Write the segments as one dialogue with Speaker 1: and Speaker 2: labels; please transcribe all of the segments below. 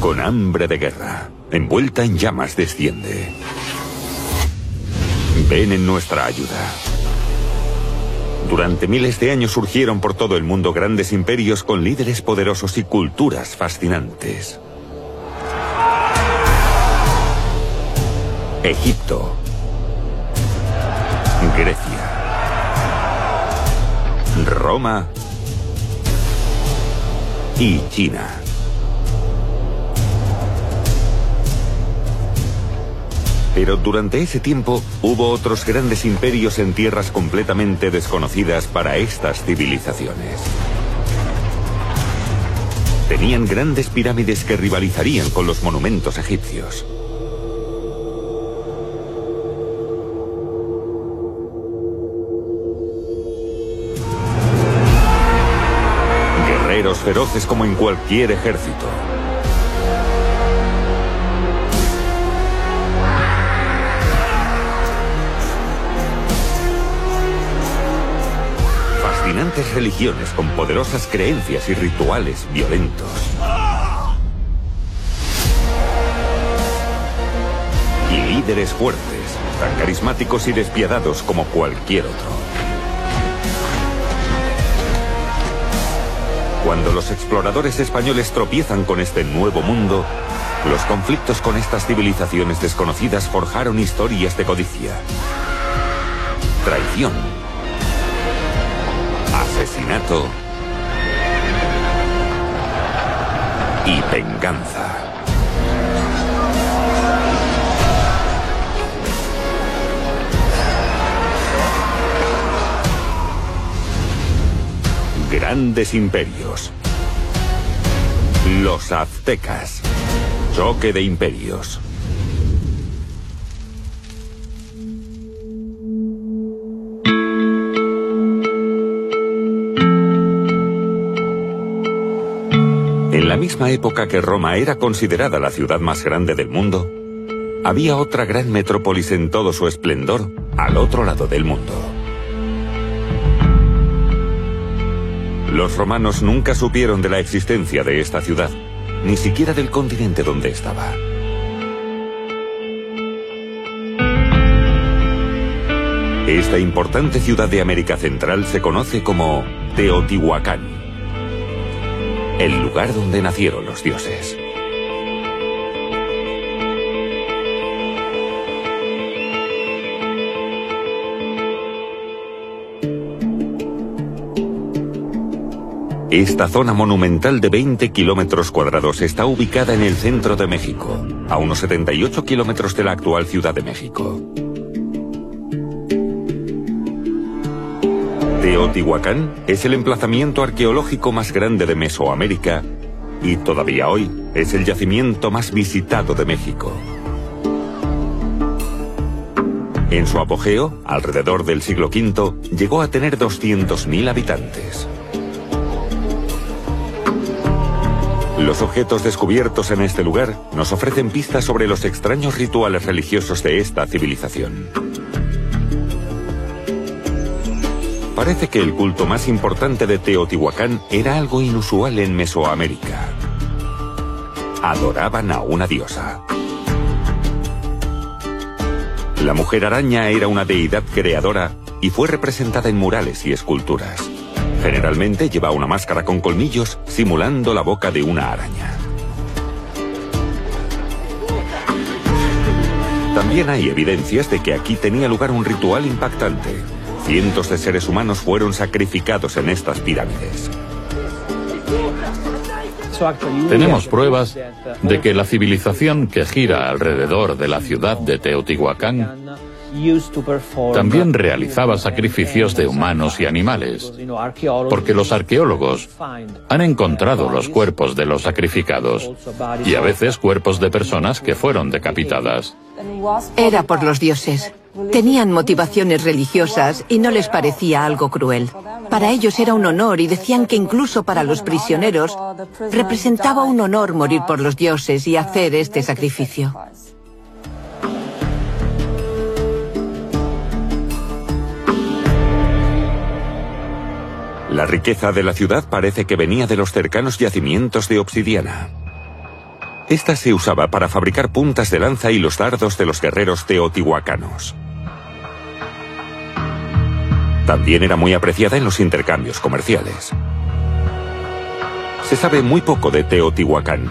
Speaker 1: con hambre de guerra, envuelta en llamas, desciende. Ven en nuestra ayuda. Durante miles de años surgieron por todo el mundo grandes imperios con líderes poderosos y culturas fascinantes. Egipto. Grecia. Roma. Y China. Pero durante ese tiempo hubo otros grandes imperios en tierras completamente desconocidas para estas civilizaciones. Tenían grandes pirámides que rivalizarían con los monumentos egipcios. Guerreros feroces como en cualquier ejército. Religiones con poderosas creencias y rituales violentos. Y líderes fuertes, tan carismáticos y despiadados como cualquier otro. Cuando los exploradores españoles tropiezan con este nuevo mundo, los conflictos con estas civilizaciones desconocidas forjaron historias de codicia, traición, asesinato y venganza. Grandes imperios. Los aztecas. Choque de imperios. Misma época que Roma era considerada la ciudad más grande del mundo, había otra gran metrópolis en todo su esplendor al otro lado del mundo. Los romanos nunca supieron de la existencia de esta ciudad, ni siquiera del continente donde estaba. Esta importante ciudad de América Central se conoce como Teotihuacán, el lugar donde nacieron los dioses. Esta zona monumental de 20 kilómetros cuadrados está ubicada en el centro de México, a unos 78 kilómetros de la actual Ciudad de México. Teotihuacán es el emplazamiento arqueológico más grande de Mesoamérica y todavía hoy es el yacimiento más visitado de México. En su apogeo, alrededor del siglo V, llegó a tener 200.000 habitantes. Los objetos descubiertos en este lugar nos ofrecen pistas sobre los extraños rituales religiosos de esta civilización. Parece que el culto más importante de Teotihuacán era algo inusual en Mesoamérica. Adoraban a una diosa. La mujer araña era una deidad creadora y fue representada en murales y esculturas. Generalmente lleva una máscara con colmillos simulando la boca de una araña. También hay evidencias de que aquí tenía lugar un ritual impactante. Cientos de seres humanos fueron sacrificados en estas pirámides.
Speaker 2: Tenemos pruebas de que la civilización que gira alrededor de la ciudad de Teotihuacán también realizaba sacrificios de humanos y animales, porque los arqueólogos han encontrado los cuerpos de los sacrificados y a veces cuerpos de personas que fueron decapitadas.
Speaker 3: Era por los dioses. Tenían motivaciones religiosas y no les parecía algo cruel. Para ellos era un honor y decían que incluso para los prisioneros representaba un honor morir por los dioses y hacer este sacrificio.
Speaker 1: La riqueza de la ciudad parece que venía de los cercanos yacimientos de obsidiana. Esta se usaba para fabricar puntas de lanza y los dardos de los guerreros teotihuacanos. También era muy apreciada en los intercambios comerciales. Se sabe muy poco de Teotihuacán.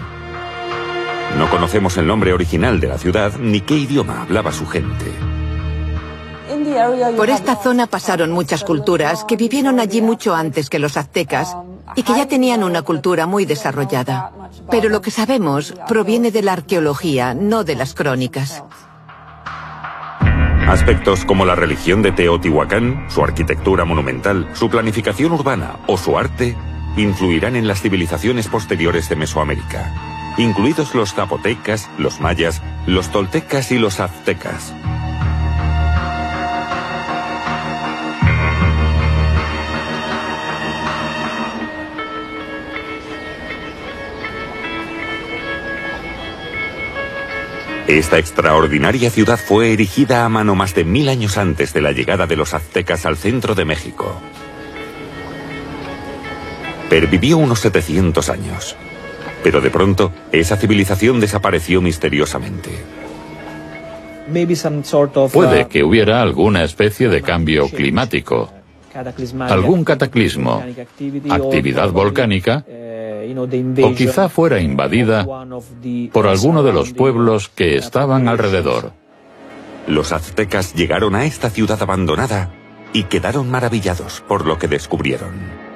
Speaker 1: No conocemos el nombre original de la ciudad ni qué idioma hablaba su gente.
Speaker 3: Por esta zona pasaron muchas culturas que vivieron allí mucho antes que los aztecas y que ya tenían una cultura muy desarrollada. Pero lo que sabemos proviene de la arqueología, no de las crónicas.
Speaker 1: Aspectos como la religión de Teotihuacán, su arquitectura monumental, su planificación urbana o su arte influirán en las civilizaciones posteriores de Mesoamérica, incluidos los zapotecas, los mayas, los toltecas y los aztecas. Esta extraordinaria ciudad fue erigida a mano más de mil años antes de la llegada de los aztecas al centro de México. Pervivió unos 700 años. Pero de pronto, esa civilización desapareció misteriosamente.
Speaker 2: Puede que hubiera alguna especie de cambio climático, algún cataclismo, actividad volcánica o quizá fuera invadida por alguno de los pueblos que estaban alrededor.
Speaker 1: Los aztecas llegaron a esta ciudad abandonada y quedaron maravillados por lo que descubrieron.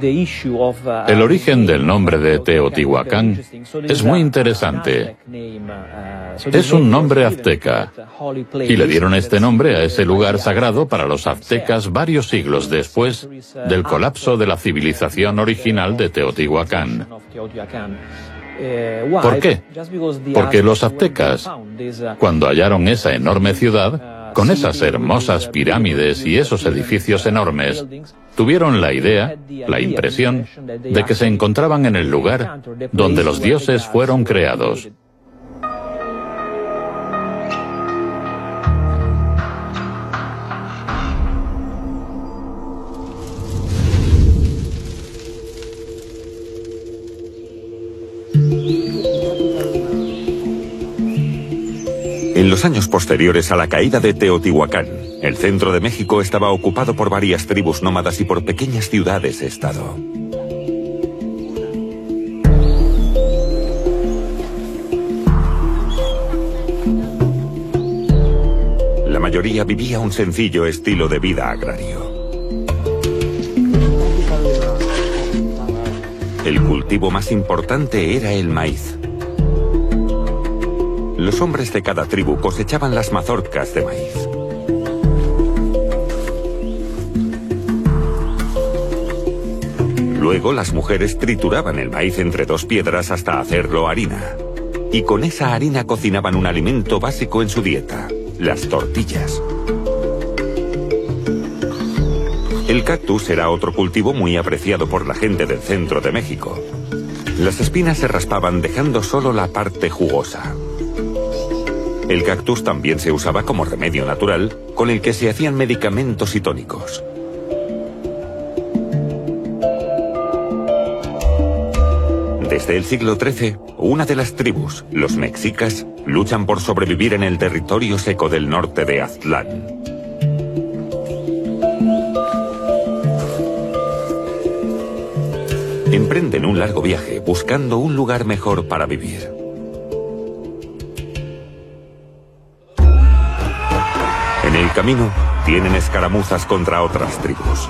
Speaker 2: El origen del nombre de Teotihuacán es muy interesante. Es un nombre azteca y le dieron este nombre a ese lugar sagrado para los aztecas varios siglos después del colapso de la civilización original de Teotihuacán. ¿Por qué? Porque los aztecas, cuando hallaron esa enorme ciudad, con esas hermosas pirámides y esos edificios enormes, tuvieron la idea, la impresión, de que se encontraban en el lugar donde los dioses fueron creados.
Speaker 1: En los años posteriores a la caída de Teotihuacán, el centro de México estaba ocupado por varias tribus nómadas y por pequeñas ciudades-estado. La mayoría vivía un sencillo estilo de vida agrario. El cultivo más importante era el maíz. Los hombres de cada tribu cosechaban las mazorcas de maíz. Luego las mujeres trituraban el maíz entre dos piedras hasta hacerlo harina. Y con esa harina cocinaban un alimento básico en su dieta, las tortillas. El cactus era otro cultivo muy apreciado por la gente del centro de México. Las espinas se raspaban dejando solo la parte jugosa. El cactus también se usaba como remedio natural con el que se hacían medicamentos y tónicos. Desde el siglo XIII, una de las tribus, los mexicas, luchan por sobrevivir en el territorio seco del norte de Aztlán. Emprenden un largo viaje buscando un lugar mejor para vivir. Camino, tienen escaramuzas contra otras tribus.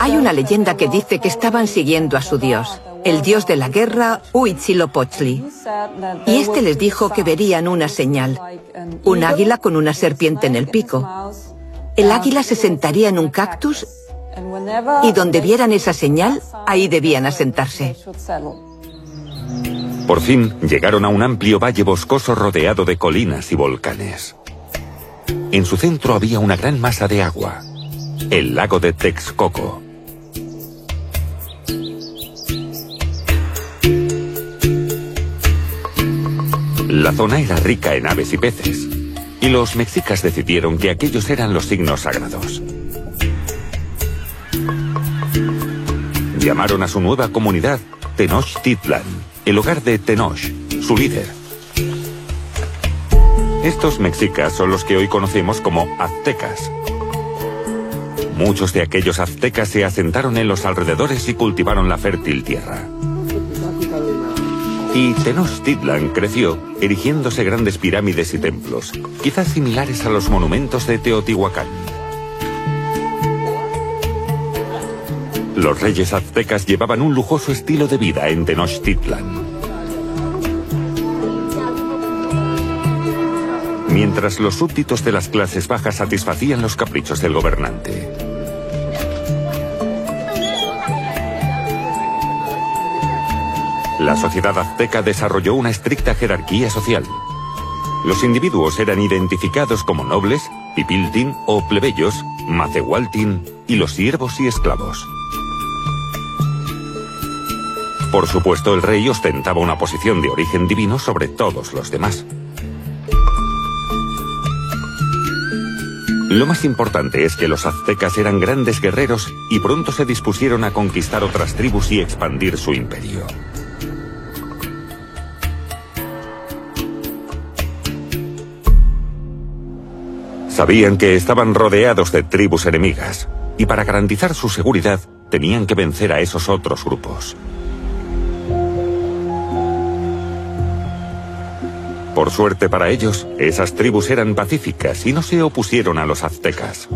Speaker 3: Hay una leyenda que dice que estaban siguiendo a su dios, el dios de la guerra Huitzilopochtli. Y este les dijo que verían una señal, un águila con una serpiente en el pico. El águila se sentaría en un cactus y donde vieran esa señal, ahí debían asentarse.
Speaker 1: Por fin llegaron a un amplio valle boscoso rodeado de colinas y volcanes. En su centro había una gran masa de agua, el lago de Texcoco. La zona era rica en aves y peces, y los mexicas decidieron que aquellos eran los signos sagrados. Llamaron a su nueva comunidad Tenochtitlan, el hogar de Tenoch, su líder. Estos mexicas son los que hoy conocemos como aztecas. Muchos de aquellos aztecas se asentaron en los alrededores y cultivaron la fértil tierra. Y Tenochtitlan creció, erigiéndose grandes pirámides y templos, quizás similares a los monumentos de Teotihuacán. Los reyes aztecas llevaban un lujoso estilo de vida en Tenochtitlan. Mientras los súbditos de las clases bajas satisfacían los caprichos del gobernante. La sociedad azteca desarrolló una estricta jerarquía social. Los individuos eran identificados como nobles, pipiltin o plebeyos, macehualtin y los siervos y esclavos. Por supuesto, el rey ostentaba una posición de origen divino sobre todos los demás. Lo más importante es que los aztecas eran grandes guerreros y pronto se dispusieron a conquistar otras tribus y expandir su imperio. Sabían que estaban rodeados de tribus enemigas, y para garantizar su seguridad tenían que vencer a esos otros grupos. Por suerte para ellos, esas tribus eran pacíficas y no se opusieron a los aztecas.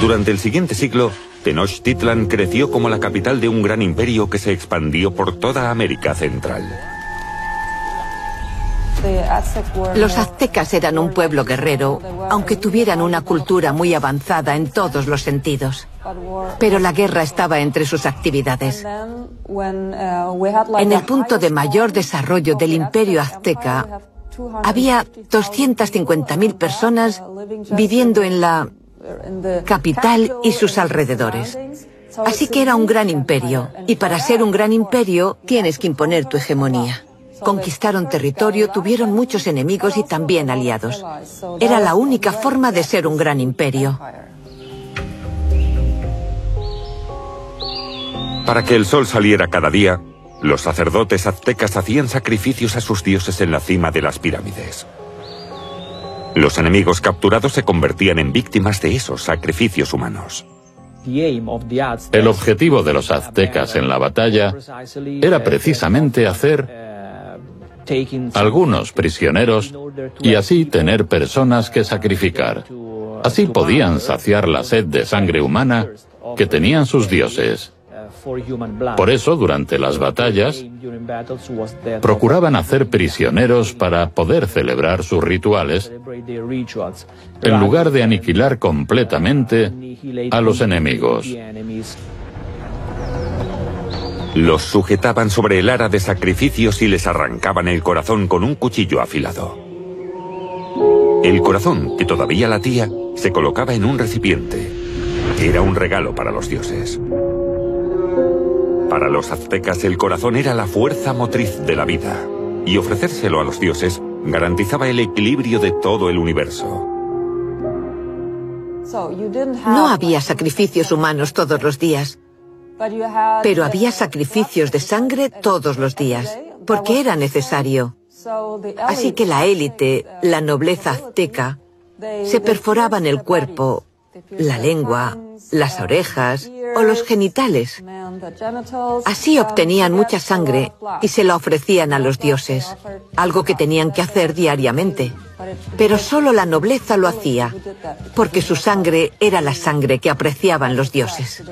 Speaker 1: Durante el siguiente siglo, Tenochtitlan creció como la capital de un gran imperio que se expandió por toda América Central.
Speaker 3: Los aztecas eran un pueblo guerrero, aunque tuvieran una cultura muy avanzada en todos los sentidos. Pero la guerra estaba entre sus actividades. En el punto de mayor desarrollo del imperio azteca, había 250.000 personas viviendo en la capital y sus alrededores. Así que era un gran imperio, y para ser un gran imperio tienes que imponer tu hegemonía. Conquistaron territorio, tuvieron muchos enemigos y también aliados. Era la única forma de ser un gran imperio.
Speaker 1: Para que el sol saliera cada día, los sacerdotes aztecas hacían sacrificios a sus dioses en la cima de las pirámides. Los enemigos capturados se convertían en víctimas de esos sacrificios humanos.
Speaker 2: El objetivo de los aztecas en la batalla era precisamente hacer algunos prisioneros y así tener personas que sacrificar. Así podían saciar la sed de sangre humana que tenían sus dioses. Por eso, durante las batallas, procuraban hacer prisioneros para poder celebrar sus rituales, en lugar de aniquilar completamente a los enemigos.
Speaker 1: Los sujetaban sobre el ara de sacrificios y les arrancaban el corazón con un cuchillo afilado. El corazón, que todavía latía, se colocaba en un recipiente. Era un regalo para los dioses. Para los aztecas el corazón era la fuerza motriz de la vida, y ofrecérselo a los dioses garantizaba el equilibrio de todo el universo.
Speaker 3: No había sacrificios humanos todos los días. Pero había sacrificios de sangre todos los días, porque era necesario. Así que la élite, la nobleza azteca, se perforaban el cuerpo, la lengua, las orejas o los genitales. Así obtenían mucha sangre y se la ofrecían a los dioses, algo que tenían que hacer diariamente. Pero solo la nobleza lo hacía, porque su sangre era la sangre que apreciaban los dioses.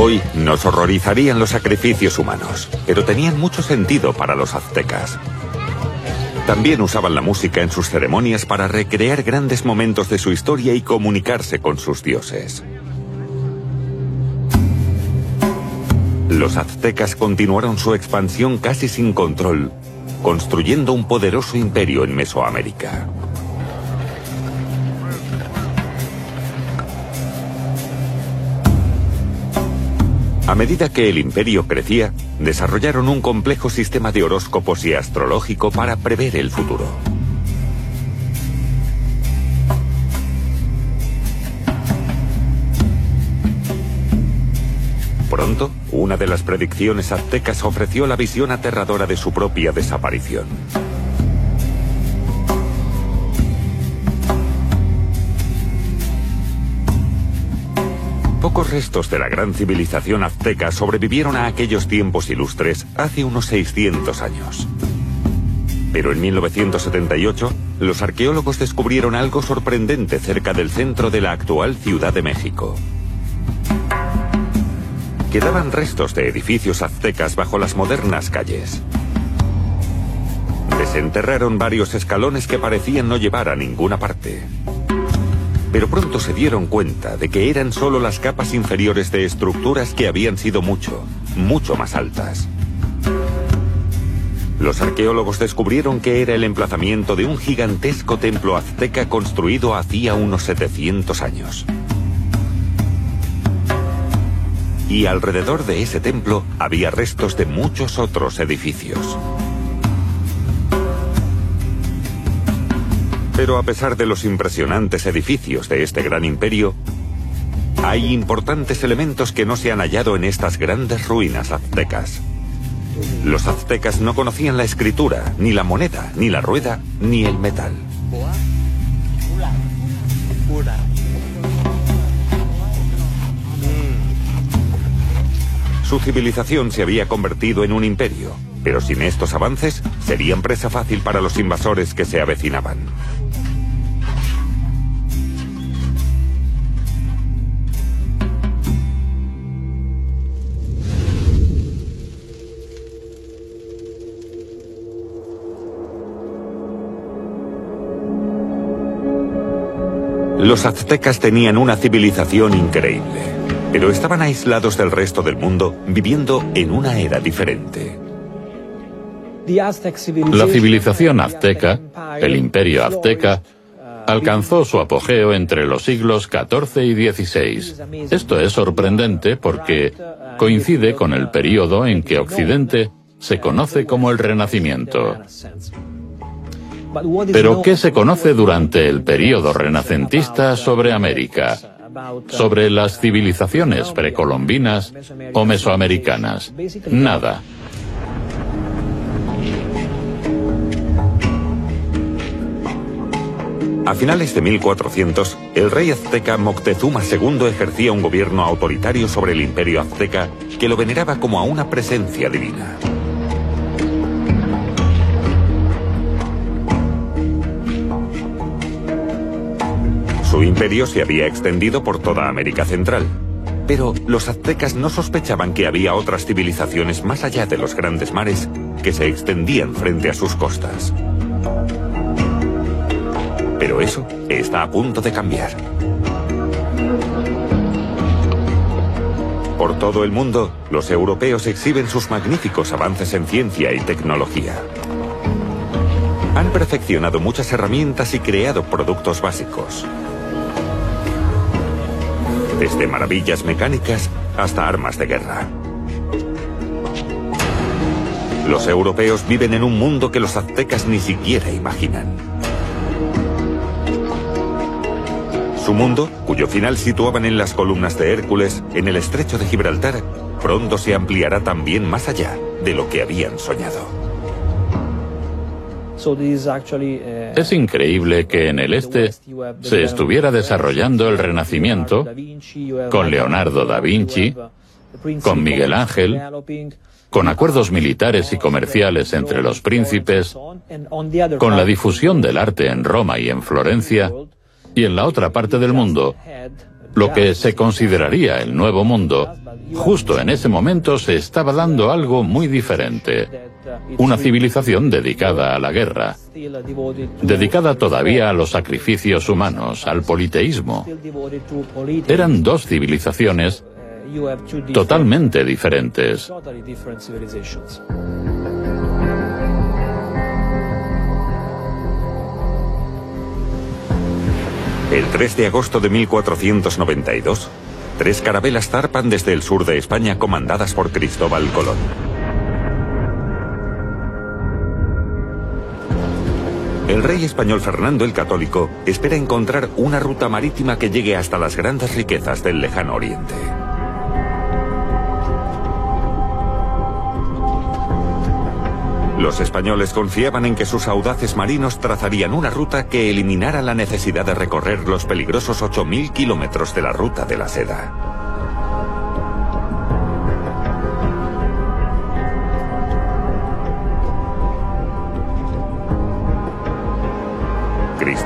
Speaker 1: Hoy nos horrorizarían los sacrificios humanos, pero tenían mucho sentido para los aztecas. También usaban la música en sus ceremonias para recrear grandes momentos de su historia y comunicarse con sus dioses. Los aztecas continuaron su expansión casi sin control, construyendo un poderoso imperio en Mesoamérica. A medida que el imperio crecía, desarrollaron un complejo sistema de horóscopos y astrológico para prever el futuro. Pronto, una de las predicciones aztecas ofreció la visión aterradora de su propia desaparición. Pocos restos de la gran civilización azteca sobrevivieron a aquellos tiempos ilustres hace unos 600 años. Pero en 1978, los arqueólogos descubrieron algo sorprendente cerca del centro de la actual Ciudad de México. Quedaban restos de edificios aztecas bajo las modernas calles. Desenterraron varios escalones que parecían no llevar a ninguna parte. Pero pronto se dieron cuenta de que eran solo las capas inferiores de estructuras que habían sido mucho, mucho más altas. Los arqueólogos descubrieron que era el emplazamiento de un gigantesco templo azteca construido hacía unos 700 años. Y alrededor de ese templo había restos de muchos otros edificios. Pero a pesar de los impresionantes edificios de este gran imperio, hay importantes elementos que no se han hallado en estas grandes ruinas aztecas. Los aztecas no conocían la escritura, ni la moneda, ni la rueda, ni el metal. Su civilización se había convertido en un imperio, pero sin estos avances serían presa fácil para los invasores que se avecinaban. Los aztecas tenían una civilización increíble, pero estaban aislados del resto del mundo, viviendo en una era diferente.
Speaker 2: La civilización azteca, el imperio azteca, alcanzó su apogeo entre los siglos XIV y XVI. Esto es sorprendente porque coincide con el periodo en que Occidente se conoce como el Renacimiento. Pero ¿qué se conoce durante el período renacentista sobre América? Sobre las civilizaciones precolombinas o mesoamericanas? Nada.
Speaker 1: A finales de 1400, el rey azteca Moctezuma II ejercía un gobierno autoritario sobre el imperio azteca que lo veneraba como a una presencia divina. Su imperio se había extendido por toda América Central. Pero los aztecas no sospechaban que había otras civilizaciones más allá de los grandes mares que se extendían frente a sus costas. Pero eso está a punto de cambiar. Por todo el mundo, los europeos exhiben sus magníficos avances en ciencia y tecnología. Han perfeccionado muchas herramientas y creado productos básicos desde maravillas mecánicas hasta armas de guerra. Los europeos viven en un mundo que los aztecas ni siquiera imaginan. Su mundo, cuyo final situaban en las columnas de Hércules, en el estrecho de Gibraltar, pronto se ampliará también más allá de lo que habían soñado.
Speaker 2: Uh, es increíble que en el este se estuviera desarrollando el Renacimiento con Leonardo da Vinci, con Miguel Ángel, con acuerdos militares y comerciales entre los príncipes, con la difusión del arte en Roma y en Florencia, y en la otra parte del mundo, lo que se consideraría el Nuevo Mundo, justo en ese momento se estaba dando algo muy diferente una civilización dedicada a la guerra, dedicada todavía a los sacrificios humanos, al politeísmo. Eran dos civilizaciones totalmente diferentes.
Speaker 1: El 3 de agosto de 1492, tres carabelas zarpan desde el sur de España comandadas por Cristóbal Colón. El rey español Fernando el Católico espera encontrar una ruta marítima que llegue hasta las grandes riquezas del lejano oriente. Los españoles confiaban en que sus audaces marinos trazarían una ruta que eliminara la necesidad de recorrer los peligrosos 8.000 kilómetros de la ruta de la seda.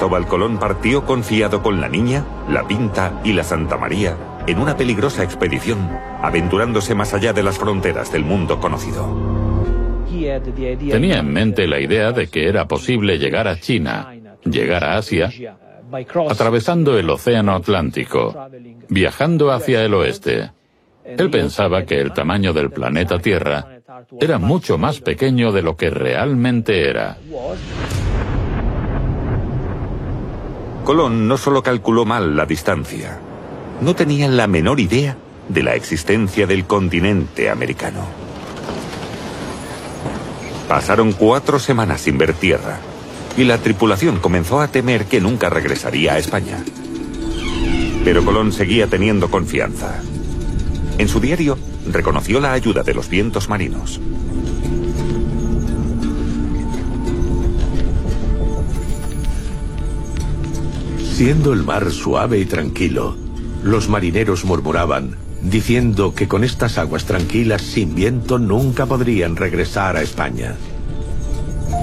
Speaker 1: Cristóbal Colón partió confiado con la Niña, la Pinta y la Santa María en una peligrosa expedición, aventurándose más allá de las fronteras del mundo conocido.
Speaker 2: Tenía en mente la idea de que era posible llegar a China, llegar a Asia, atravesando el Océano Atlántico, viajando hacia el oeste. Él pensaba que el tamaño del planeta Tierra era mucho más pequeño de lo que realmente era.
Speaker 1: Colón no solo calculó mal la distancia, no tenía la menor idea de la existencia del continente americano. Pasaron cuatro semanas sin ver tierra y la tripulación comenzó a temer que nunca regresaría a España. Pero Colón seguía teniendo confianza. En su diario reconoció la ayuda de los vientos marinos.
Speaker 4: Siendo el mar suave y tranquilo, los marineros murmuraban, diciendo que con estas aguas tranquilas sin viento nunca podrían regresar a España.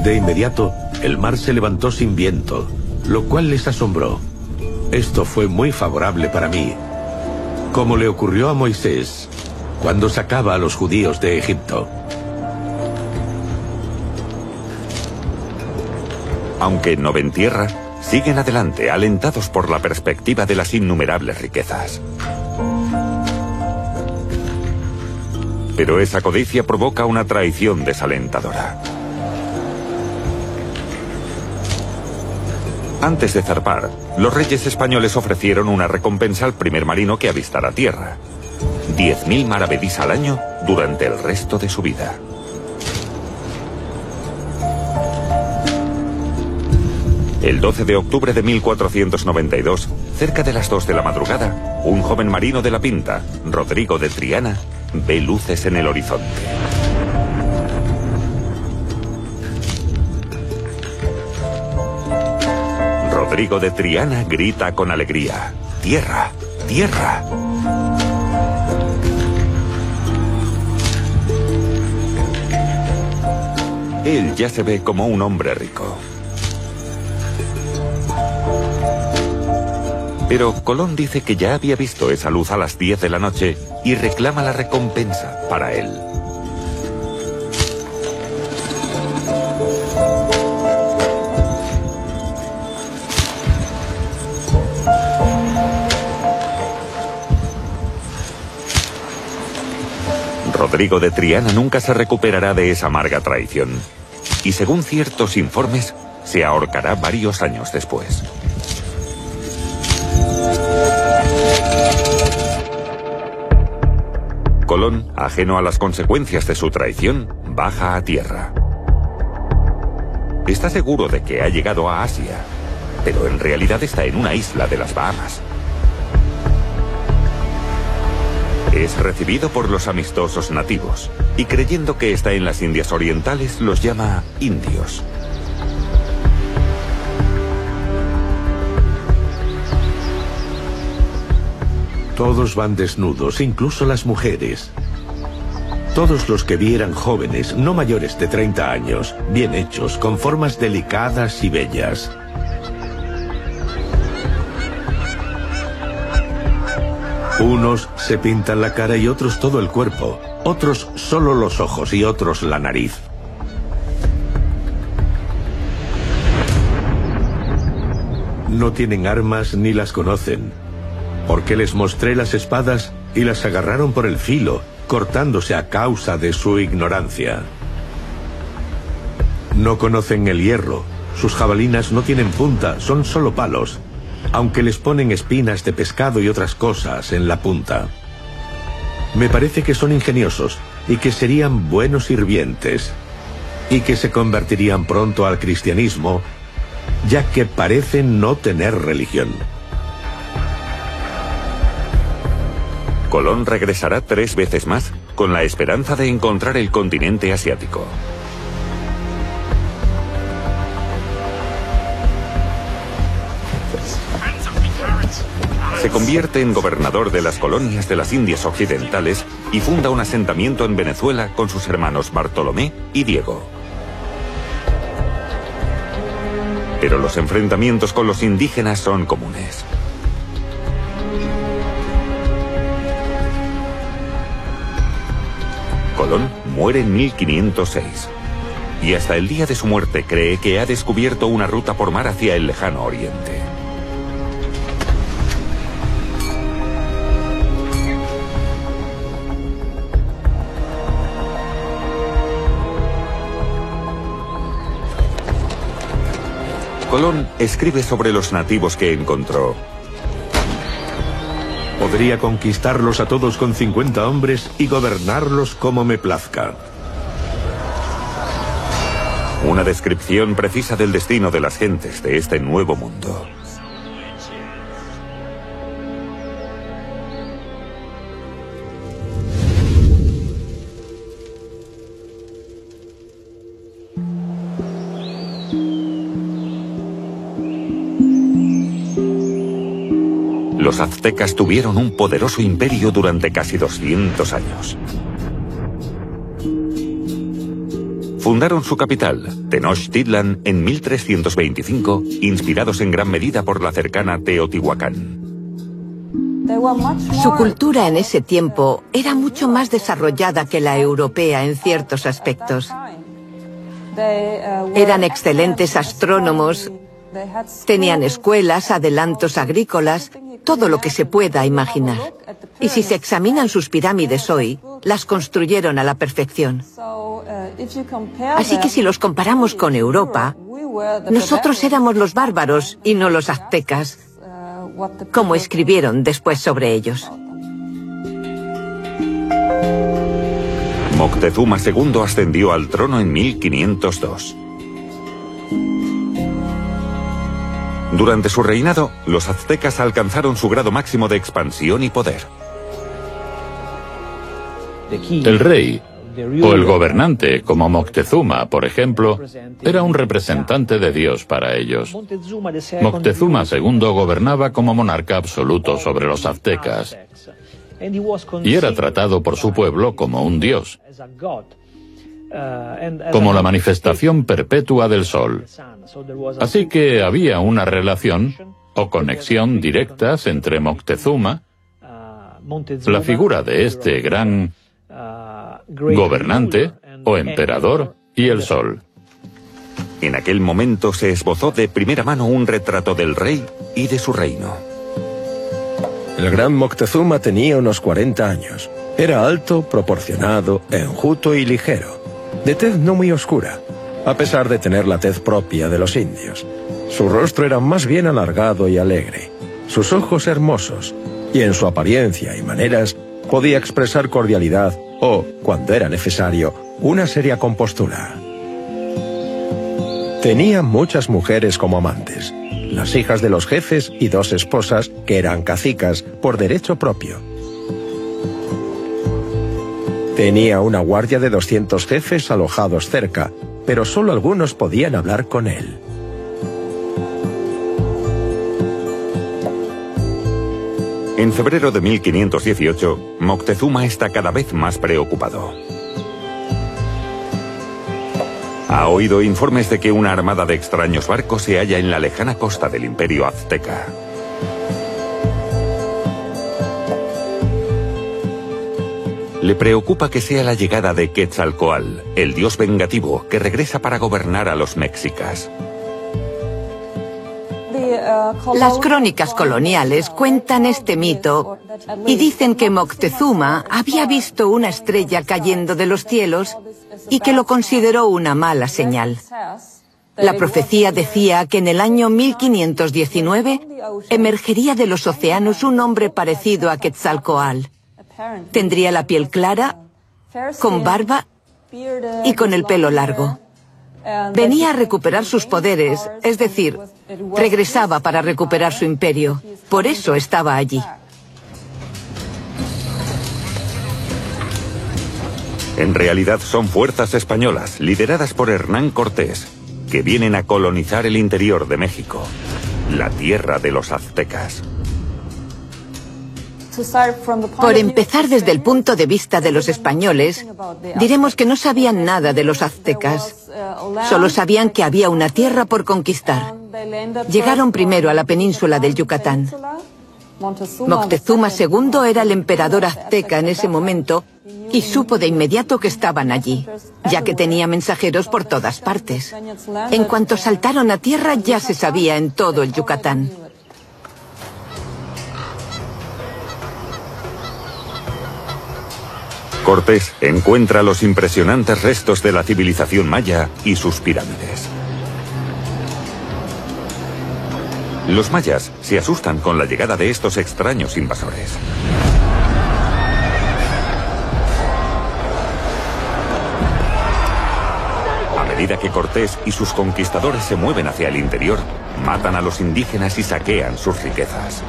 Speaker 4: De inmediato, el mar se levantó sin viento, lo cual les asombró. Esto fue muy favorable para mí, como le ocurrió a Moisés cuando sacaba a los judíos de Egipto.
Speaker 1: Aunque no ven tierra, siguen adelante alentados por la perspectiva de las innumerables riquezas. Pero esa codicia provoca una traición desalentadora. Antes de zarpar, los reyes españoles ofrecieron una recompensa al primer marino que avistara tierra. 10.000 maravedís al año durante el resto de su vida. El 12 de octubre de 1492, cerca de las 2 de la madrugada, un joven marino de la Pinta, Rodrigo de Triana, ve luces en el horizonte. Rodrigo de Triana grita con alegría. ¡Tierra! ¡Tierra! Él ya se ve como un hombre rico. Pero Colón dice que ya había visto esa luz a las 10 de la noche y reclama la recompensa para él. Rodrigo de Triana nunca se recuperará de esa amarga traición. Y según ciertos informes, se ahorcará varios años después. Colón, ajeno a las consecuencias de su traición, baja a tierra. Está seguro de que ha llegado a Asia, pero en realidad está en una isla de las Bahamas. Es recibido por los amistosos nativos y creyendo que está en las Indias Orientales los llama indios.
Speaker 4: Todos van desnudos, incluso las mujeres. Todos los que vieran jóvenes, no mayores de 30 años, bien hechos, con formas delicadas y bellas. Unos se pintan la cara y otros todo el cuerpo, otros solo los ojos y otros la nariz. No tienen armas ni las conocen, porque les mostré las espadas y las agarraron por el filo, cortándose a causa de su ignorancia. No conocen el hierro, sus jabalinas no tienen punta, son solo palos, aunque les ponen espinas de pescado y otras cosas en la punta. Me parece que son ingeniosos y que serían buenos sirvientes, y que se convertirían pronto al cristianismo, ya que parecen no tener religión.
Speaker 1: Colón regresará tres veces más con la esperanza de encontrar el continente asiático. Se convierte en gobernador de las colonias de las Indias Occidentales y funda un asentamiento en Venezuela con sus hermanos Bartolomé y Diego. Pero los enfrentamientos con los indígenas son comunes. Colón muere en 1506 y hasta el día de su muerte cree que ha descubierto una ruta por mar hacia el lejano oriente. Colón escribe sobre los nativos que encontró.
Speaker 4: Podría conquistarlos a todos con 50 hombres y gobernarlos como me plazca.
Speaker 1: Una descripción precisa del destino de las gentes de este nuevo mundo. Aztecas tuvieron un poderoso imperio durante casi 200 años. Fundaron su capital, Tenochtitlan, en 1325, inspirados en gran medida por la cercana Teotihuacán.
Speaker 3: Su cultura en ese tiempo era mucho más desarrollada que la europea en ciertos aspectos. Eran excelentes astrónomos, tenían escuelas, adelantos agrícolas, todo lo que se pueda imaginar. Y si se examinan sus pirámides hoy, las construyeron a la perfección. Así que si los comparamos con Europa, nosotros éramos los bárbaros y no los aztecas, como escribieron después sobre ellos.
Speaker 1: Moctezuma II ascendió al trono en 1502. Durante su reinado, los aztecas alcanzaron su grado máximo de expansión y poder.
Speaker 2: El rey, o el gobernante, como Moctezuma, por ejemplo, era un representante de Dios para ellos. Moctezuma II gobernaba como monarca absoluto sobre los aztecas y era tratado por su pueblo como un dios, como la manifestación perpetua del sol. Así que había una relación o conexión directas entre Moctezuma, la figura de este gran gobernante o emperador y el sol.
Speaker 1: En aquel momento se esbozó de primera mano un retrato del rey y de su reino.
Speaker 5: El gran Moctezuma tenía unos 40 años. Era alto, proporcionado, enjuto y ligero, de tez no muy oscura, a pesar de tener la tez propia de los indios. Su rostro era más bien alargado y alegre, sus ojos hermosos, y en su apariencia y maneras podía expresar cordialidad o, cuando era necesario, una seria compostura. Tenía muchas mujeres como amantes, las hijas de los jefes y dos esposas que eran cacicas por derecho propio. Tenía una guardia de 200 jefes alojados cerca, pero solo algunos podían hablar con él.
Speaker 1: En febrero de 1518, Moctezuma está cada vez más preocupado. Ha oído informes de que una armada de extraños barcos se halla en la lejana costa del imperio azteca. Le preocupa que sea la llegada de Quetzalcoatl, el dios vengativo que regresa para gobernar a los mexicas.
Speaker 3: Las crónicas coloniales cuentan este mito y dicen que Moctezuma había visto una estrella cayendo de los cielos y que lo consideró una mala señal. La profecía decía que en el año 1519 emergería de los océanos un hombre parecido a Quetzalcoatl. Tendría la piel clara, con barba y con el pelo largo. Venía a recuperar sus poderes, es decir, regresaba para recuperar su imperio. Por eso estaba allí.
Speaker 1: En realidad son fuerzas españolas, lideradas por Hernán Cortés, que vienen a colonizar el interior de México, la tierra de los aztecas.
Speaker 3: Por empezar desde el punto de vista de los españoles, diremos que no sabían nada de los aztecas. Solo sabían que había una tierra por conquistar. Llegaron primero a la península del Yucatán. Moctezuma II era el emperador azteca en ese momento y supo de inmediato que estaban allí, ya que tenía mensajeros por todas partes. En cuanto saltaron a tierra ya se sabía en todo el Yucatán.
Speaker 1: Cortés encuentra los impresionantes restos de la civilización maya y sus pirámides. Los mayas se asustan con la llegada de estos extraños invasores. A medida que Cortés y sus conquistadores se mueven hacia el interior, matan a los indígenas y saquean sus riquezas.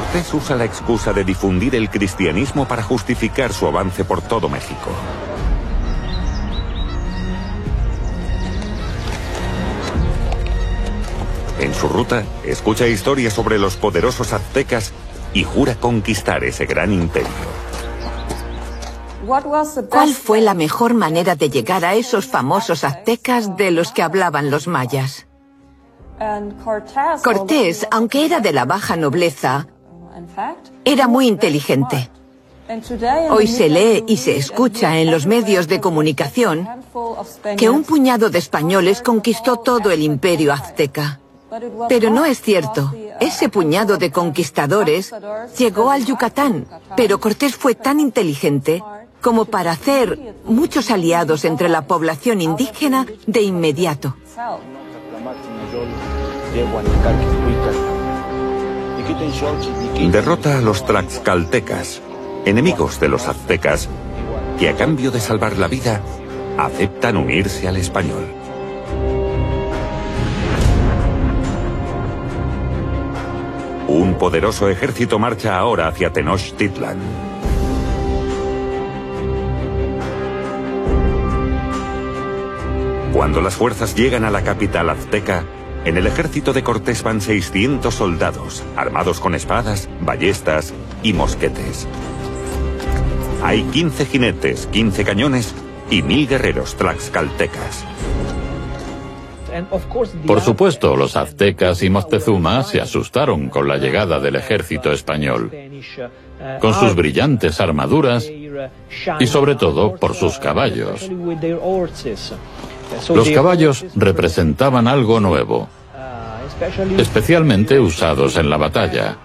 Speaker 1: Cortés usa la excusa de difundir el cristianismo para justificar su avance por todo México. En su ruta, escucha historias sobre los poderosos aztecas y jura conquistar ese gran imperio.
Speaker 3: ¿Cuál fue la mejor manera de llegar a esos famosos aztecas de los que hablaban los mayas? Cortés, aunque era de la baja nobleza, era muy inteligente. Hoy se lee y se escucha en los medios de comunicación que un puñado de españoles conquistó todo el imperio azteca. Pero no es cierto. Ese puñado de conquistadores llegó al Yucatán, pero Cortés fue tan inteligente como para hacer muchos aliados entre la población indígena de inmediato.
Speaker 1: Derrota a los tlaxcaltecas, enemigos de los aztecas, que a cambio de salvar la vida, aceptan unirse al español. Un poderoso ejército marcha ahora hacia Tenochtitlan. Cuando las fuerzas llegan a la capital azteca, en el ejército de Cortés van 600 soldados, armados con espadas, ballestas y mosquetes. Hay 15 jinetes, 15 cañones y mil guerreros tlaxcaltecas.
Speaker 2: Por supuesto, los aztecas y Moctezuma se asustaron con la llegada del ejército español, con sus brillantes armaduras y sobre todo por sus caballos. Los caballos representaban algo nuevo, especialmente usados en la batalla.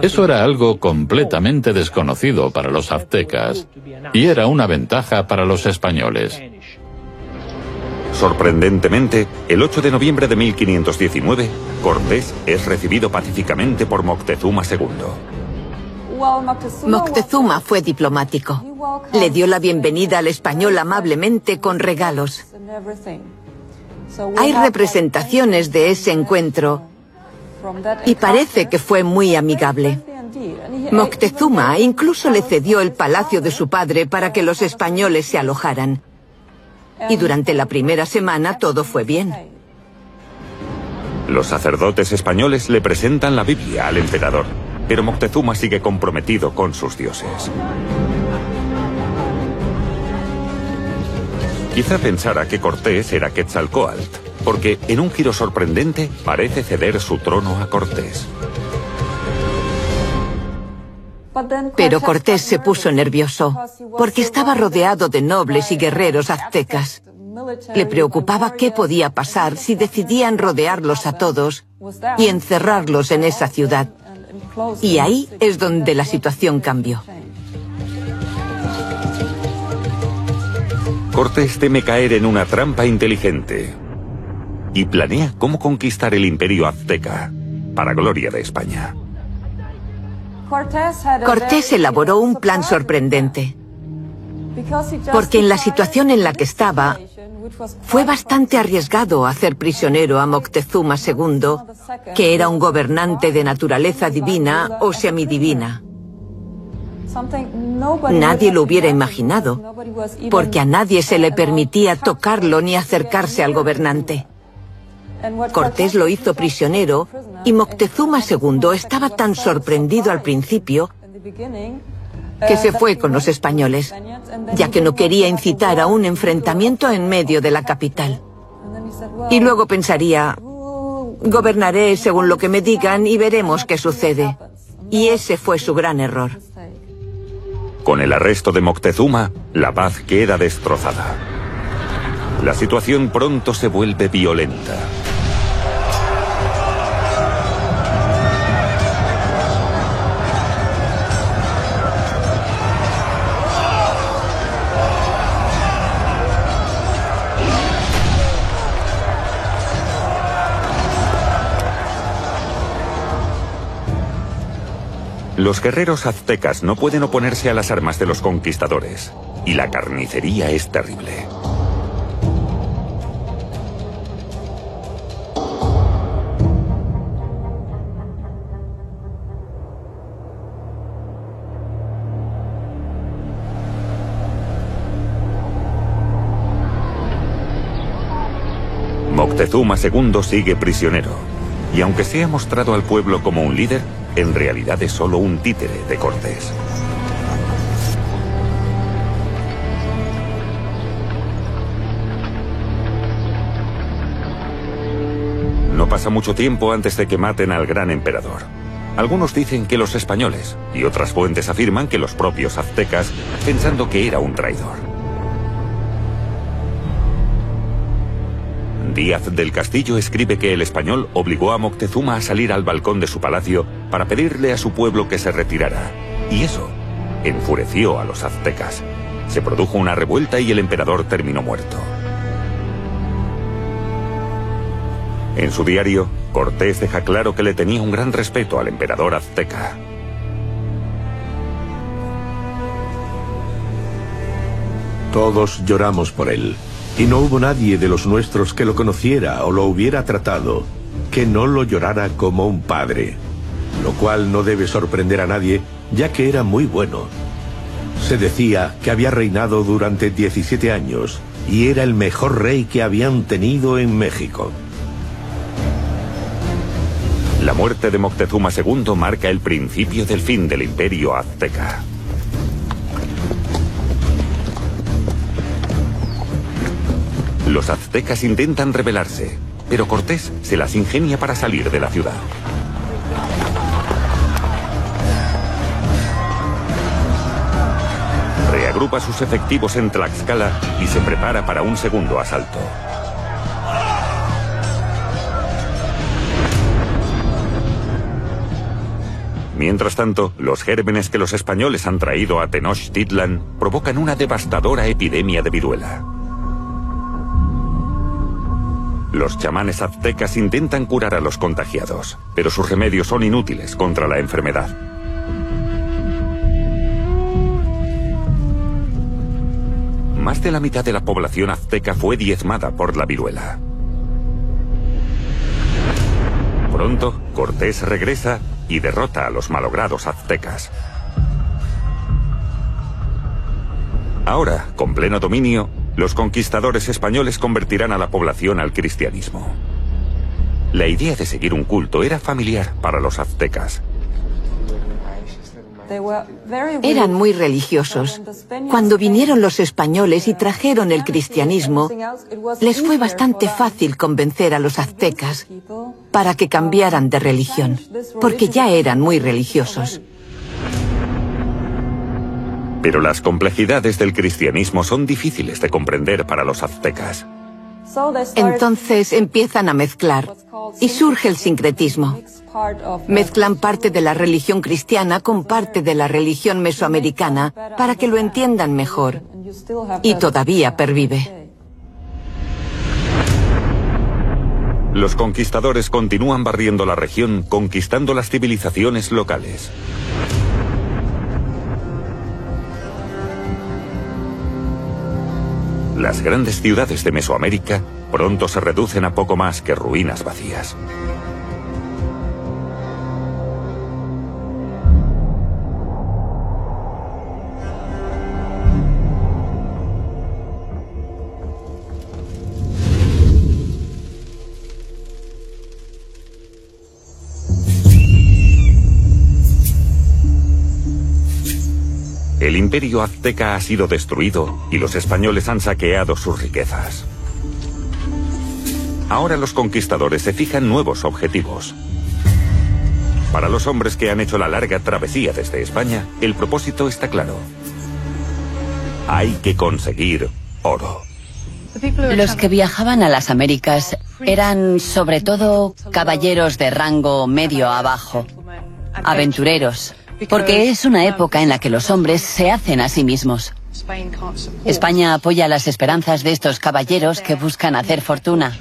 Speaker 2: Eso era algo completamente desconocido para los aztecas y era una ventaja para los españoles.
Speaker 1: Sorprendentemente, el 8 de noviembre de 1519, Cortés es recibido pacíficamente por Moctezuma II.
Speaker 3: Moctezuma fue diplomático. Le dio la bienvenida al español amablemente con regalos. Hay representaciones de ese encuentro y parece que fue muy amigable. Moctezuma incluso le cedió el palacio de su padre para que los españoles se alojaran. Y durante la primera semana todo fue bien.
Speaker 1: Los sacerdotes españoles le presentan la Biblia al emperador, pero Moctezuma sigue comprometido con sus dioses. Quizá pensara que Cortés era Quetzalcoatl, porque en un giro sorprendente parece ceder su trono a Cortés.
Speaker 3: Pero Cortés se puso nervioso, porque estaba rodeado de nobles y guerreros aztecas. Le preocupaba qué podía pasar si decidían rodearlos a todos y encerrarlos en esa ciudad. Y ahí es donde la situación cambió.
Speaker 1: Cortés teme caer en una trampa inteligente y planea cómo conquistar el imperio azteca para gloria de España.
Speaker 3: Cortés elaboró un plan sorprendente, porque en la situación en la que estaba, fue bastante arriesgado hacer prisionero a Moctezuma II, que era un gobernante de naturaleza divina o semidivina. Nadie lo hubiera imaginado, porque a nadie se le permitía tocarlo ni acercarse al gobernante. Cortés lo hizo prisionero y Moctezuma II estaba tan sorprendido al principio que se fue con los españoles, ya que no quería incitar a un enfrentamiento en medio de la capital. Y luego pensaría, gobernaré según lo que me digan y veremos qué sucede. Y ese fue su gran error.
Speaker 1: Con el arresto de Moctezuma, la paz queda destrozada. La situación pronto se vuelve violenta. Los guerreros aztecas no pueden oponerse a las armas de los conquistadores, y la carnicería es terrible. Moctezuma II sigue prisionero, y aunque se ha mostrado al pueblo como un líder, en realidad es solo un títere de Cortés. No pasa mucho tiempo antes de que maten al gran emperador. Algunos dicen que los españoles y otras fuentes afirman que los propios aztecas, pensando que era un traidor. Díaz del Castillo escribe que el español obligó a Moctezuma a salir al balcón de su palacio para pedirle a su pueblo que se retirara. Y eso enfureció a los aztecas. Se produjo una revuelta y el emperador terminó muerto. En su diario, Cortés deja claro que le tenía un gran respeto al emperador azteca.
Speaker 4: Todos lloramos por él. Y no hubo nadie de los nuestros que lo conociera o lo hubiera tratado, que no lo llorara como un padre, lo cual no debe sorprender a nadie, ya que era muy bueno. Se decía que había reinado durante 17 años y era el mejor rey que habían tenido en México.
Speaker 1: La muerte de Moctezuma II marca el principio del fin del imperio azteca. Los aztecas intentan rebelarse, pero Cortés se las ingenia para salir de la ciudad. Reagrupa sus efectivos en Tlaxcala y se prepara para un segundo asalto. Mientras tanto, los gérmenes que los españoles han traído a Tenochtitlan provocan una devastadora epidemia de viruela. Los chamanes aztecas intentan curar a los contagiados, pero sus remedios son inútiles contra la enfermedad. Más de la mitad de la población azteca fue diezmada por la viruela. Pronto, Cortés regresa y derrota a los malogrados aztecas. Ahora, con pleno dominio, los conquistadores españoles convertirán a la población al cristianismo. La idea de seguir un culto era familiar para los aztecas.
Speaker 3: Eran muy religiosos. Cuando vinieron los españoles y trajeron el cristianismo, les fue bastante fácil convencer a los aztecas para que cambiaran de religión, porque ya eran muy religiosos.
Speaker 1: Pero las complejidades del cristianismo son difíciles de comprender para los aztecas.
Speaker 3: Entonces empiezan a mezclar y surge el sincretismo. Mezclan parte de la religión cristiana con parte de la religión mesoamericana para que lo entiendan mejor. Y todavía pervive.
Speaker 1: Los conquistadores continúan barriendo la región, conquistando las civilizaciones locales. Las grandes ciudades de Mesoamérica pronto se reducen a poco más que ruinas vacías. El imperio azteca ha sido destruido y los españoles han saqueado sus riquezas. Ahora los conquistadores se fijan nuevos objetivos. Para los hombres que han hecho la larga travesía desde España, el propósito está claro. Hay que conseguir oro.
Speaker 6: Los que viajaban a las Américas eran sobre todo caballeros de rango medio abajo, aventureros, porque es una época en la que los hombres se hacen a sí mismos. España apoya las esperanzas de estos caballeros que buscan hacer fortuna.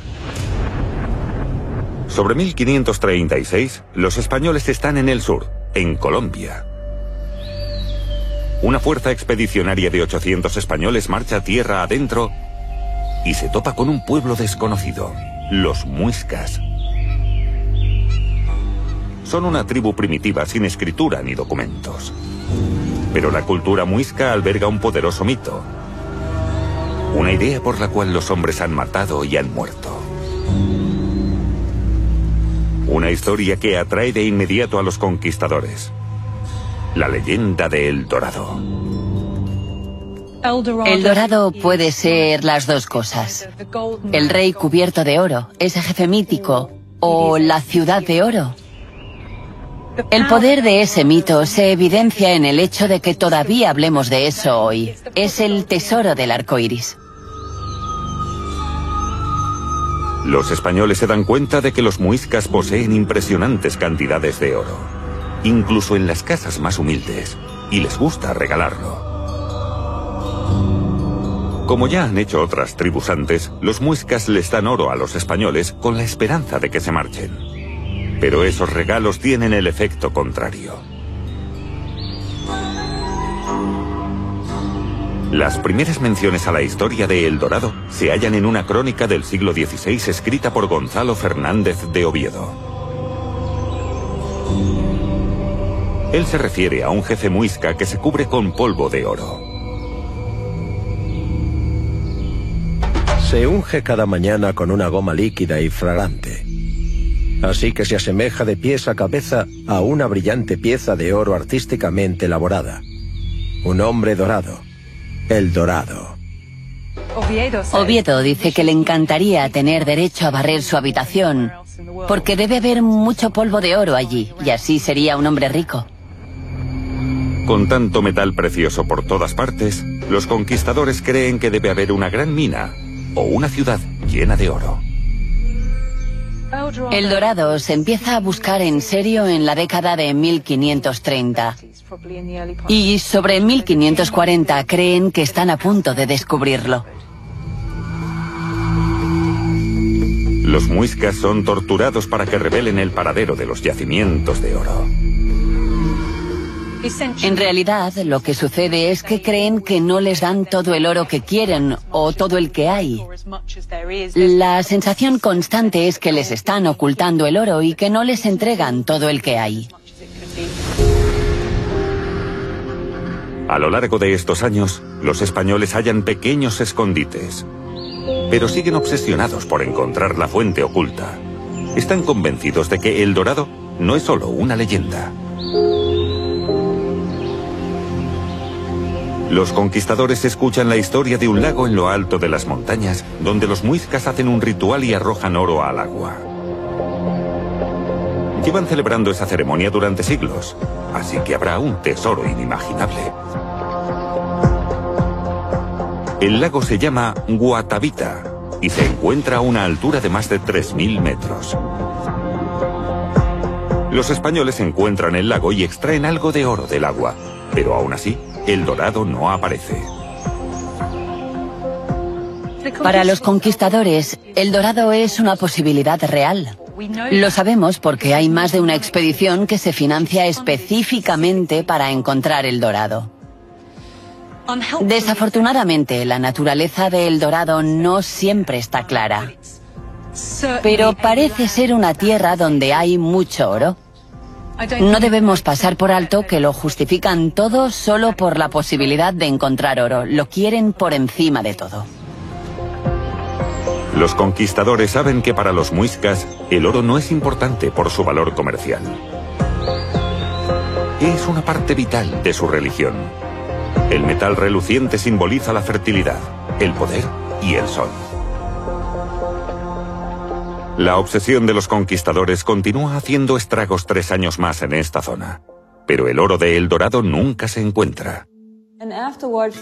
Speaker 1: Sobre 1536, los españoles están en el sur, en Colombia. Una fuerza expedicionaria de 800 españoles marcha tierra adentro y se topa con un pueblo desconocido, los muiscas. Son una tribu primitiva sin escritura ni documentos. Pero la cultura muisca alberga un poderoso mito. Una idea por la cual los hombres han matado y han muerto. Una historia que atrae de inmediato a los conquistadores. La leyenda de El Dorado.
Speaker 6: El dorado puede ser las dos cosas. El rey cubierto de oro, ese jefe mítico, o la ciudad de oro. El poder de ese mito se evidencia en el hecho de que todavía hablemos de eso hoy. Es el tesoro del arco iris.
Speaker 1: Los españoles se dan cuenta de que los muiscas poseen impresionantes cantidades de oro, incluso en las casas más humildes, y les gusta regalarlo. Como ya han hecho otras tribus antes, los muiscas les dan oro a los españoles con la esperanza de que se marchen. Pero esos regalos tienen el efecto contrario. Las primeras menciones a la historia de El Dorado se hallan en una crónica del siglo XVI escrita por Gonzalo Fernández de Oviedo. Él se refiere a un jefe muisca que se cubre con polvo de oro.
Speaker 5: Se unge cada mañana con una goma líquida y fragante. Así que se asemeja de pies a cabeza a una brillante pieza de oro artísticamente elaborada. Un hombre dorado. El dorado.
Speaker 6: Oviedo dice que le encantaría tener derecho a barrer su habitación, porque debe haber mucho polvo de oro allí, y así sería un hombre rico.
Speaker 1: Con tanto metal precioso por todas partes, los conquistadores creen que debe haber una gran mina o una ciudad llena de oro.
Speaker 6: El dorado se empieza a buscar en serio en la década de 1530. Y sobre 1540 creen que están a punto de descubrirlo.
Speaker 1: Los muiscas son torturados para que revelen el paradero de los yacimientos de oro.
Speaker 6: En realidad, lo que sucede es que creen que no les dan todo el oro que quieren o todo el que hay. La sensación constante es que les están ocultando el oro y que no les entregan todo el que hay.
Speaker 1: A lo largo de estos años, los españoles hallan pequeños escondites, pero siguen obsesionados por encontrar la fuente oculta. Están convencidos de que el dorado no es solo una leyenda. Los conquistadores escuchan la historia de un lago en lo alto de las montañas, donde los muiscas hacen un ritual y arrojan oro al agua. Llevan celebrando esa ceremonia durante siglos, así que habrá un tesoro inimaginable. El lago se llama Guatavita y se encuentra a una altura de más de 3.000 metros. Los españoles encuentran el lago y extraen algo de oro del agua, pero aún así, el dorado no aparece.
Speaker 6: Para los conquistadores, el dorado es una posibilidad real. Lo sabemos porque hay más de una expedición que se financia específicamente para encontrar el dorado. Desafortunadamente, la naturaleza del dorado no siempre está clara. Pero parece ser una tierra donde hay mucho oro. No debemos pasar por alto que lo justifican todo solo por la posibilidad de encontrar oro. Lo quieren por encima de todo.
Speaker 1: Los conquistadores saben que para los muiscas el oro no es importante por su valor comercial. Es una parte vital de su religión. El metal reluciente simboliza la fertilidad, el poder y el sol. La obsesión de los conquistadores continúa haciendo estragos tres años más en esta zona, pero el oro de El Dorado nunca se encuentra.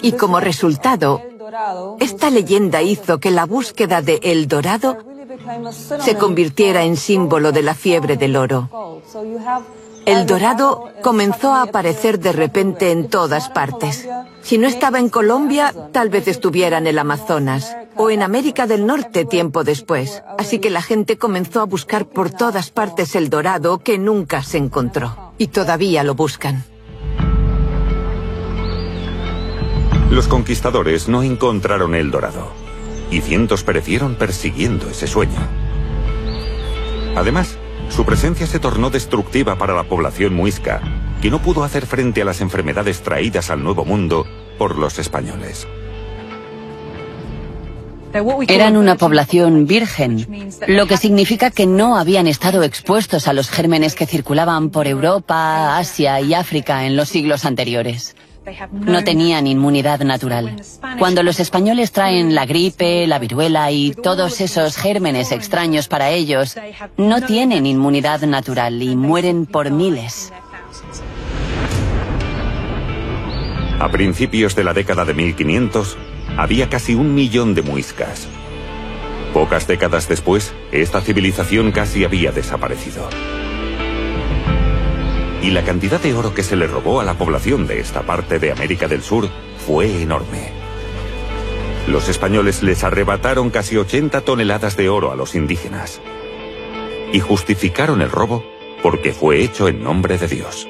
Speaker 3: Y como resultado, esta leyenda hizo que la búsqueda de El Dorado se convirtiera en símbolo de la fiebre del oro. El dorado comenzó a aparecer de repente en todas partes. Si no estaba en Colombia, tal vez estuviera en el Amazonas o en América del Norte tiempo después. Así que la gente comenzó a buscar por todas partes el dorado que nunca se encontró. Y todavía lo buscan.
Speaker 1: Los conquistadores no encontraron el dorado. Y cientos perecieron persiguiendo ese sueño. Además, su presencia se tornó destructiva para la población muisca, que no pudo hacer frente a las enfermedades traídas al Nuevo Mundo por los españoles.
Speaker 6: Eran una población virgen, lo que significa que no habían estado expuestos a los gérmenes que circulaban por Europa, Asia y África en los siglos anteriores. No tenían inmunidad natural. Cuando los españoles traen la gripe, la viruela y todos esos gérmenes extraños para ellos, no tienen inmunidad natural y mueren por miles.
Speaker 1: A principios de la década de 1500, había casi un millón de muiscas. Pocas décadas después, esta civilización casi había desaparecido y la cantidad de oro que se le robó a la población de esta parte de América del Sur fue enorme. Los españoles les arrebataron casi 80 toneladas de oro a los indígenas y justificaron el robo porque fue hecho en nombre de Dios.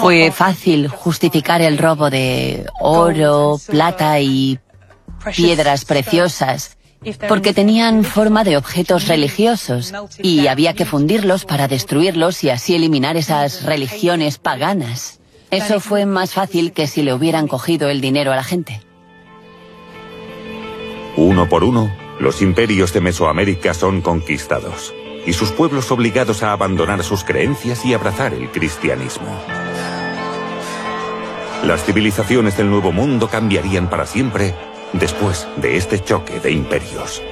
Speaker 6: Fue fácil justificar el robo de oro, plata y piedras preciosas porque tenían forma de objetos religiosos y había que fundirlos para destruirlos y así eliminar esas religiones paganas. Eso fue más fácil que si le hubieran cogido el dinero a la gente.
Speaker 1: Uno por uno, los imperios de Mesoamérica son conquistados y sus pueblos obligados a abandonar sus creencias y abrazar el cristianismo. Las civilizaciones del Nuevo Mundo cambiarían para siempre después de este choque de imperios.